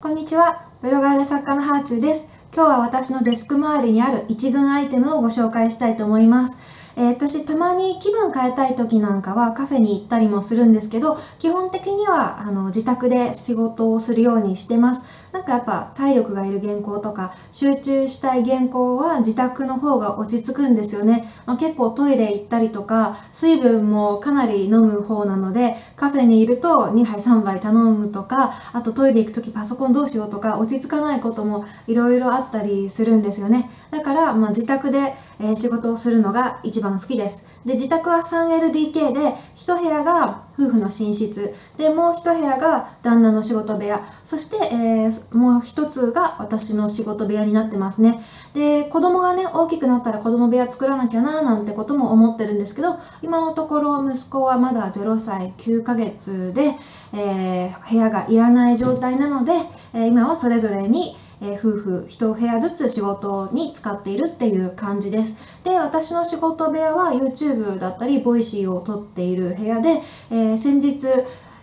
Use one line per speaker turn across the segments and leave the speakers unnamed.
こんにちは。ブロガーで作家のハーチューです。今日は私のデスク周りにある一群アイテムをご紹介したいと思います。えー私たまに気分変えたい時なんかはカフェに行ったりもするんですけど、基本的にはあの自宅で仕事をするようにしてます。なんかやっぱ体力がいる原稿とか集中したい原稿は自宅の方が落ち着くんですよね。まあ、結構トイレ行ったりとか水分もかなり飲む方なのでカフェにいると2杯3杯頼むとかあとトイレ行く時パソコンどうしようとか落ち着かないこともいろいろあったりするんですよね。だから、まあ、自宅で、え仕事をするのが一番好きです。で、自宅は 3LDK で1部屋が夫婦の寝室でもう1部屋が旦那の仕事部屋そして、えーもう一つが私の仕事部屋になってますね。で子供がね大きくなったら子供部屋作らなきゃなーなんてことも思ってるんですけど今のところ息子はまだ0歳9ヶ月で、えー部屋がいらない状態なので、えー今はそれぞれに、えー夫婦1部屋ずつ仕事に使っているっていう感じです。で私の仕事部屋は YouTube だったり voicy を撮っている部屋で、えー先日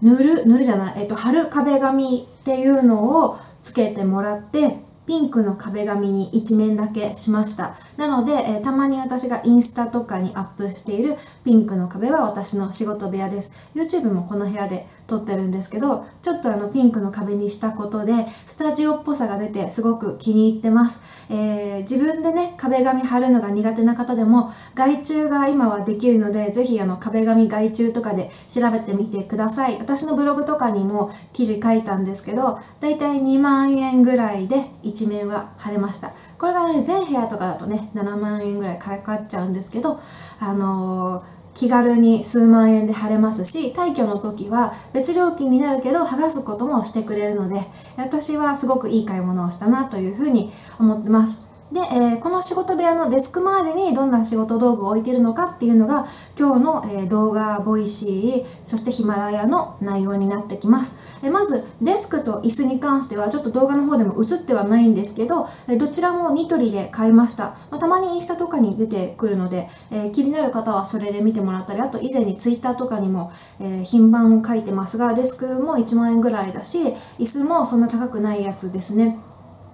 塗る塗るじゃない、えっと貼る壁紙っていうのをつけてもらってピンクの壁紙に一面だけしました。なので、えーたまに私がインスタとかにアップしているピンクの壁は私の仕事部屋です。YouTube もこの部屋で撮ってるんですけどちょっとあのピンクの壁にしたことでスタジオっぽさが出てすごく気に入ってます、えー自分でね壁紙貼るのが苦手な方でも外注が今はできるのでぜひあの壁紙外注とかで調べてみてください。私のブログとかにも記事書いたんですけどだいたい2万円ぐらいで一面は貼れました。これがね全部屋とかだとね7万円ぐらいかかっちゃうんですけどあのー気軽に数万円で貼れますし退去の時は別料金になるけど剥がすこともしてくれるので私はすごくいい買い物をしたなというふうに思ってます。で、えーこの仕事部屋のデスク周りにどんな仕事道具を置いているのかっていうのが今日の、えー動画ボイシーそしてヒマラヤの内容になってきます、えーまずデスクと椅子に関してはちょっと動画の方でも映ってはないんですけど、えどちらもニトリで買いました、まあたまにインスタとかに出てくるので、え気になる方はそれで見てもらったりあと以前にツイッターとかにも、え品番を書いてますがデスクも1万円ぐらいだし椅子もそんな高くないやつですね。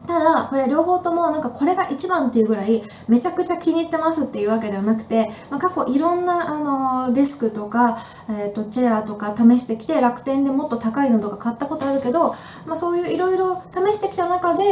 ただこれ両方ともなんかこれが一番っていうぐらいめちゃくちゃ気に入ってますっていうわけではなくて、まあ、過去いろんなあのデスクとか、えー、とチェアとか試してきて楽天でもっと高いのとか買ったことあるけど、まあ、そういういろいろ試してきた中で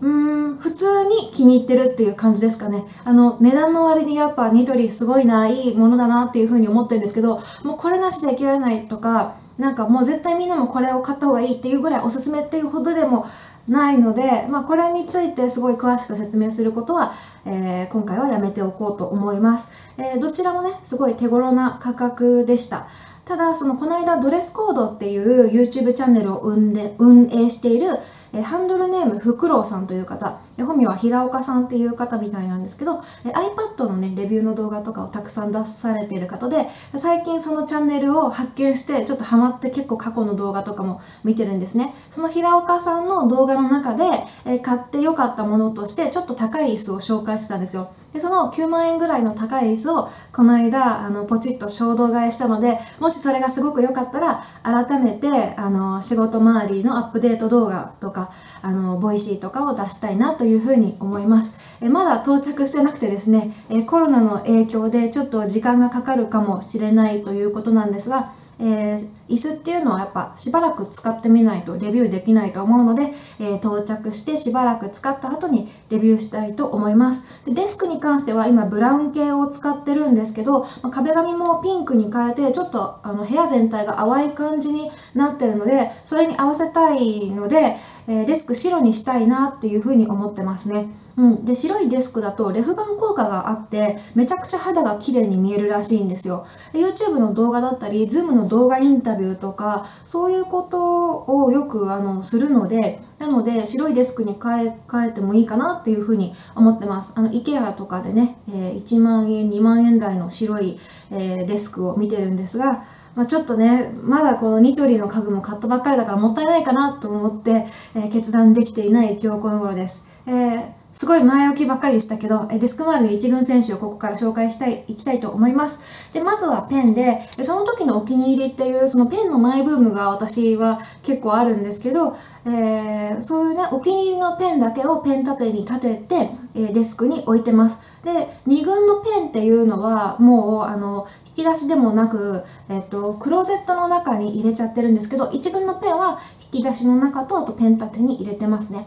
うん普通に気に入ってるっていう感じですかね。あの値段の割にやっぱニトリすごいないいものだなっていうふうに思ってるんですけどもうこれなしじゃいけられないとかなんかもう絶対みんなもこれを買った方がいいっていうぐらいおすすめっていうほどでもないので、まあ、これについてすごい詳しく説明することは、えー今回はやめておこうと思います、えーどちらもねすごい手頃な価格でした。ただそのこの間ドレスコードっていう YouTube チャンネルを運で運営している、えハンドルネームフクロウさんという方え本名は平岡さんっていう方みたいなんですけど、iPad のねレビューの動画とかをたくさん出されている方で最近そのチャンネルを発見してちょっとハマって結構過去の動画とかも見てるんですね。その平岡さんの動画の中で、え買ってよかったものとしてちょっと高い椅子を紹介してたんですよ。でその9万円ぐらいの高い椅子をこの間あのポチッと衝動買いしたのでもしそれがすごく良かったら改めてあの仕事周りのアップデート動画とかあのボイシーとかを出したいなというふうに思います。えまだ到着してなくてですねえコロナの影響でちょっと時間がかかるかもしれないということなんですがえー椅子っていうのはやっぱしばらく使ってみないとレビューできないと思うので、えー到着してしばらく使った後にレビューしたいと思います。でデスクに関しては今ブラウン系を使ってるんですけど、まあ壁紙もピンクに変えてちょっとあの部屋全体が淡い感じになってるのでそれに合わせたいので、えーデスク白にしたいなっていうふうに思ってますね、うん、で白いデスクだとレフ板効果があってめちゃくちゃ肌が綺麗に見えるらしいんですよ。で YouTube の動画だったり Zoom の動画インタビューとかそういうことをよくあのするのでなので白いデスクに変え変えてもいいかなっていうふうに思ってます。あの IKEA とかでね、えー1万円2万円台の白い、えーデスクを見てるんですがまあ、ちょっとねまだこのニトリの家具も買ったばっかりだからもったいないかなと思って、えー決断できていない今日この頃です、えーすごい前置きばっかりでしたけど、デスク周りの一軍選手をここから紹介したい、いきたいと思います。で、まずはペンで、その時のお気に入りっていう、そのペンのマイブームが私は結構あるんですけど、えー、そういうね、お気に入りのペンだけをペン立てに立てて、えデスクに置いてます。で、2軍のペンっていうのは、もう、あの、引き出しでもなく、えっと、クローゼットの中に入れちゃってるんですけど、1軍のペンは引き出しの中と、あとペン立てに入れてますね。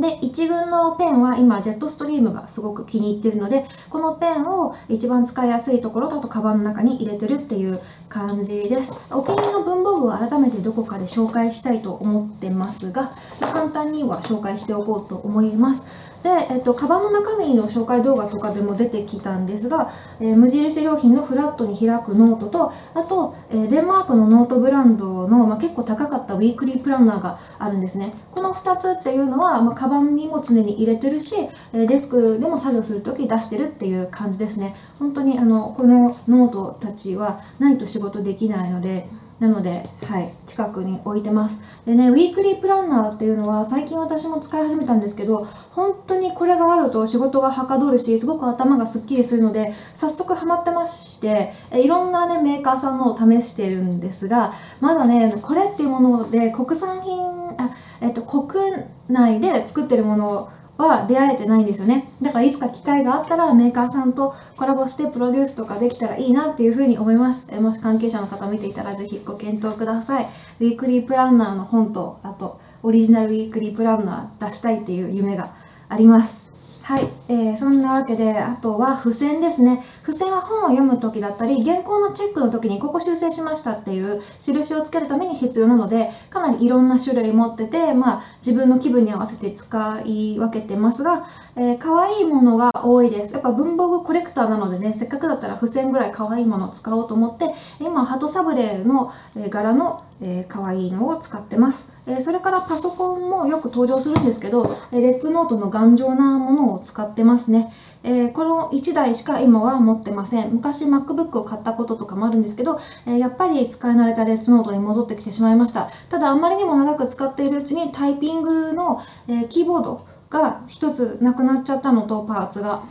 で、1軍のペンは今、ジェットストリームがすごく気に入ってるので、このペンを一番使いやすいところだとカバンの中に入れてるっていう感じです。お気に入りの文房具を改めてどこかで紹介したいと思ってますが、簡単には紹介しておこうと思います。で、えっと、カバンの中身の紹介動画とかでも出てきたんですが、えー、無印良品のフラットに開くノートと、あと、えー、デンマークのノートブランドの、まあ、結構高かったウィークリープランナーがあるんですね。この2つっていうのは、まあ、カバンにも常に入れてるし、え、デスクでも作業するとき出してるっていう感じですね。本当にあの、このノートたちはないと仕事できないので、なので、はい、近くに置いてます。でね、ウィークリープランナーっていうのは最近私も使い始めたんですけど、本当にこれがあると仕事がはかどるし、すごく頭がすっきりするので、早速ハマってまして、いろんなね、メーカーさんのを試してるんですが、まだね、これっていうもので国産品、あえっと、国内で作ってるものは出会えてないんですよね。だからいつか機会があったらメーカーさんとコラボしてプロデュースとかできたらいいなっていうふうに思います。えもし関係者の方見ていたらぜひご検討ください。ウィークリープランナーの本と、あとオリジナルウィークリープランナー出したいっていう夢があります。はい、えー、そんなわけで、あとは付箋ですね。付箋は本を読む時だったり、原稿のチェックの時にここ修正しましたっていう印をつけるために必要なので、かなりいろんな種類持ってて、まあ自分の気分に合わせて使い分けてますが、えー、可愛いものが多いです。やっぱ文房具コレクターなのでね、せっかくだったら付箋ぐらい可愛いものを使おうと思って、今、鳩サブレーの、柄の、えー、可愛いのを使ってます。えそれからパソコンもよく登場するんですけど、えレッツノートの頑丈なものを使ってますね。え、この1台しか今は持ってません。昔 MacBook を買ったこととかもあるんですけど、え、やっぱり使い慣れたレッツノートに戻ってきてしまいました。ただあまりにも長く使っているうちにタイピングの、え、キーボードが1つなくなっちゃったのとパーツが。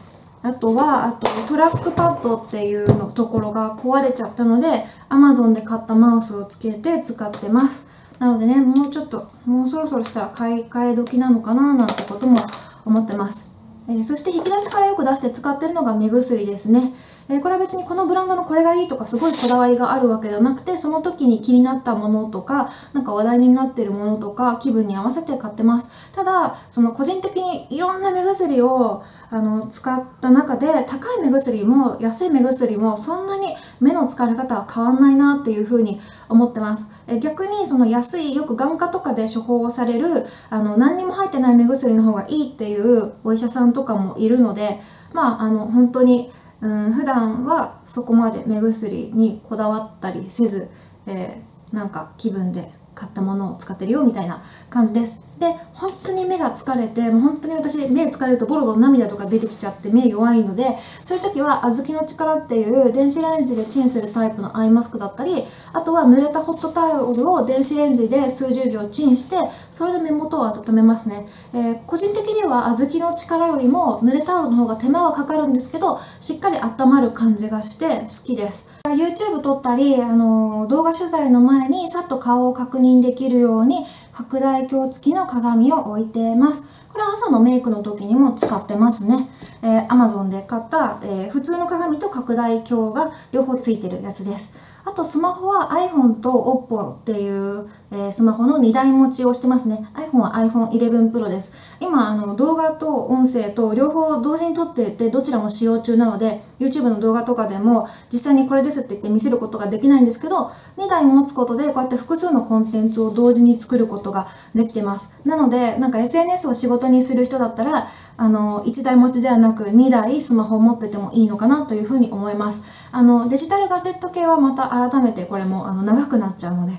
あとは、あとトラックパッドっていうのところが壊れちゃったので、Amazon で買ったマウスをつけて使ってます。なのでね、もうちょっと、もうそろそろしたら買い替え時なのかななんてことも思ってます。えー、そして引き出しからよく出して使ってるのが目薬ですね。え、これは別にこのブランドのこれがいいとかすごいこだわりがあるわけではなくて、その時に気になったものとか、なんか話題になってるものとか、気分に合わせて買ってます。ただ、その個人的にいろんな目薬をあの使った中で高い目薬も安い目薬もそんなに目の疲れ方は変わんないなっていうふうに思ってます。え逆にその安いよく眼科とかで処方されるあの何にも入ってない目薬の方がいいっていうお医者さんとかもいるのでまああの本当にうん普段はそこまで目薬にこだわったりせず、えー、なんか気分で買ったものを使ってるよみたいな感じです。で本当に目が疲れてもう本当に私目疲れるとボロボロ涙とか出てきちゃって目弱いのでそういう時は小豆の力っていう電子レンジでチンするタイプのアイマスクだったりあとは濡れたホットタオルを電子レンジで数十秒チンしてそれで目元を温めますね、えー、個人的には小豆の力よりも濡れタオルの方が手間はかかるんですけどしっかり温まる感じがして好きです。YouTube 撮ったり、あの動画取材の前にさっと顔を確認できるように拡大鏡付きの鏡を置いてます。これは朝のメイクの時にも使ってますね。えー、Amazon で買った、えー、普通の鏡と拡大鏡が両方ついてるやつです。あとスマホは iPhone と Oppo っていう、えー、スマホの2台持ちをしてますね。iPhone は iPhone 11 Pro です。今、あの動画と音声と両方同時に撮っていてどちらも使用中なので YouTube の動画とかでも実際にこれですって言って見せることができないんですけど2台持つことでこうやって複数のコンテンツを同時に作ることができてます。なので、なんか SNS を仕事にする人だったらあの1台持ちではなく2台スマホを持っててもいいのかなというふうに思います。あのデジタルガジェット系はまた改めてこれもあの長くなっちゃうので、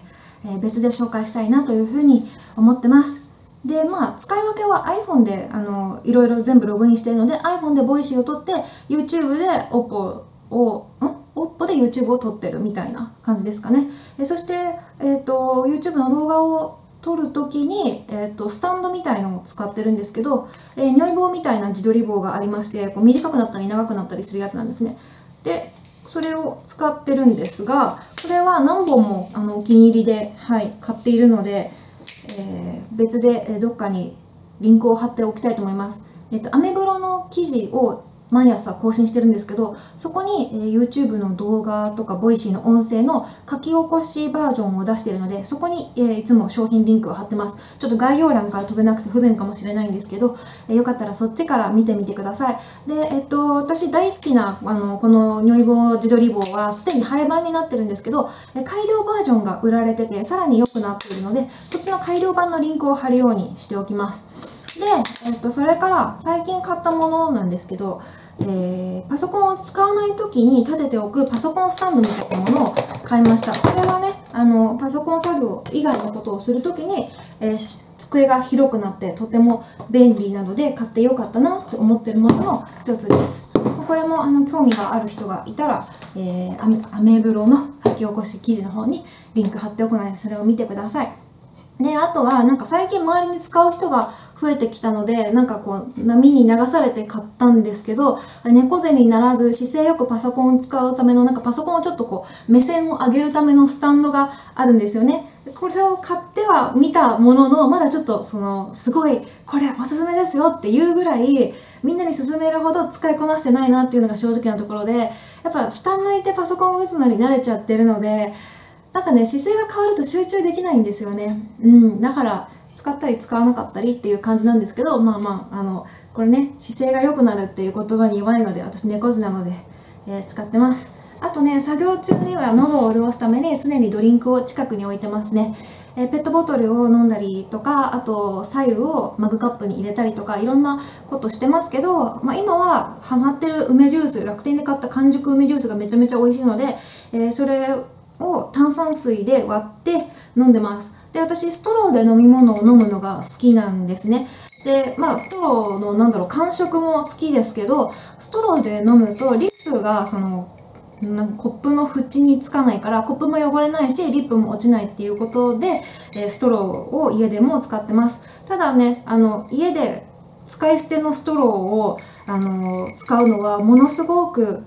えー、別で紹介したいなというふうに思ってます。で、まあ、使い分けは iPhone で、あの、いろいろ全部ログインしているので、iPhone で Voicy を録って、YouTube で Oppo を、ん ?Oppo で YouTube を撮ってるみたいな感じですかね。えそして、えっ、ー、と、YouTube の動画を撮る時に、えーと、スタンドみたいのを使ってるんですけど、えー、如意棒みたいな自撮り棒がありましてこう短くなったり長くなったりするやつなんですねでそれを使ってるんですがこれは何本もあのお気に入りで、はい、買っているので、えー、別でどっかにリンクを貼っておきたいと思います。えっと、アメブロの記事を毎朝更新してるんですけど、そこに、えー、YouTube の動画とか、 Voicy の音声の書き起こしバージョンを出しているので、そこに、えー、いつも商品リンクを貼ってます。ちょっと概要欄から飛べなくて不便かもしれないんですけど、えー、よかったらそっちから見てみてください。で、えっと、私大好きな、あの、この如意棒自撮り棒は、すでに廃盤になってるんですけど、え改良バージョンが売られてて、さらに良くなっているので、そっちの改良版のリンクを貼るようにしておきます。で、えっと、それから最近買ったものなんですけど、えー、パソコンを使わない時に立てておくパソコンスタンドみたいなものを買いました。これはね、あの、パソコン作業以外のことをする時に、えー、机が広くなってとても便利なので買ってよかったなって思ってるものの一つです。これもあの興味がある人がいたら、えー、アメブロの書き起こし記事の方にリンク貼っておくのでそれを見てください。で、あとはなんか最近周りに使う人が増えてきたので、なんかこう、波に流されて買ったんですけど、猫背にならず姿勢よくパソコンを使うための、なんかパソコンをちょっとこう、目線を上げるためのスタンドがあるんですよね。これを買っては見たものの、まだちょっとその、すごい、これおすすめですよっていうぐらい、みんなに勧めるほど使いこなしてないなっていうのが正直なところで、やっぱ下向いてパソコンを打つのに慣れちゃってるので、なんかね、姿勢が変わると集中できないんですよね。うん。だから、使ったり使わなかったりっていう感じなんですけど、まあまあ、あの、これね、姿勢が良くなるっていう言葉に弱いので、私猫背なので、えー、使ってます。あとね、作業中には喉を潤すために常にドリンクを近くに置いてますね。えー、ペットボトルを飲んだりとか、あと左右をマグカップに入れたりとか、いろんなことしてますけど、まあ、今はハマってる梅ジュース、楽天で買った完熟梅ジュースがめちゃめちゃ美味しいので、えー、それを炭酸水で割って飲んでます。で、私、ストローで飲み物を飲むのが好きなんですね。で、まあ、ストローの、なんだろう、感触も好きですけど、ストローで飲むと、リップが、その、コップの縁につかないから、コップも汚れないし、リップも落ちないっていうことで、えストローを家でも使ってます。ただね、あの、家で使い捨てのストローを、あの、使うのは、ものすごく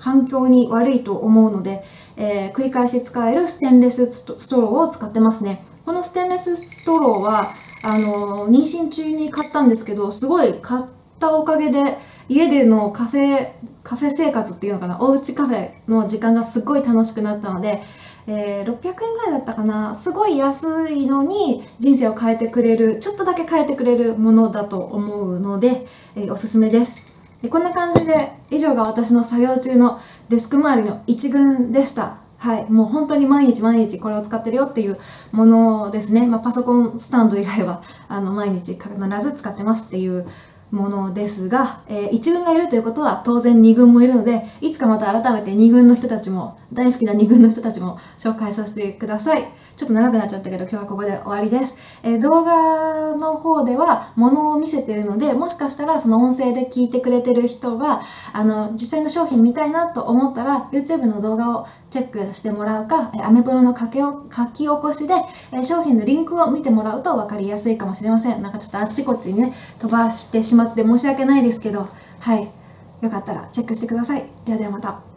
環境に悪いと思うので、えー、繰り返し使えるステンレスストローを使ってますね。このステンレスストローは、あの、妊娠中に買ったんですけど、すごい買ったおかげで、家でのカフェ、カフェ生活っていうのかな、おうちカフェの時間がすごい楽しくなったので、えー、600円ぐらいだったかな、すごい安いのに人生を変えてくれる、ちょっとだけ変えてくれるものだと思うので、えー、おすすめです。でこんな感じで、以上が私の作業中のデスク周りの一群でした。はい、もう本当に毎日毎日これを使ってるよっていうものですね。まあ、パソコンスタンド以外は あの毎日必ず使ってますっていうものですが、えー、1軍がいるということは当然2軍もいるので、いつかまた改めて2軍の人たちも、大好きな2軍の人たちも紹介させてください。ちょっと長くなっちゃったけど、今日はここで終わりです。えー、動画の方では物を見せてるので、もしかしたらその音声で聞いてくれてる人が、あの、実際の商品見たいなと思ったら、YouTube の動画をチェックしてもらうか、アメブロの書き書き起こしで、え商品のリンクを見てもらうと分かりやすいかもしれません。なんかちょっとあっちこっちにね、飛ばしてしまって申し訳ないですけど、はい。よかったらチェックしてください。ではではまた。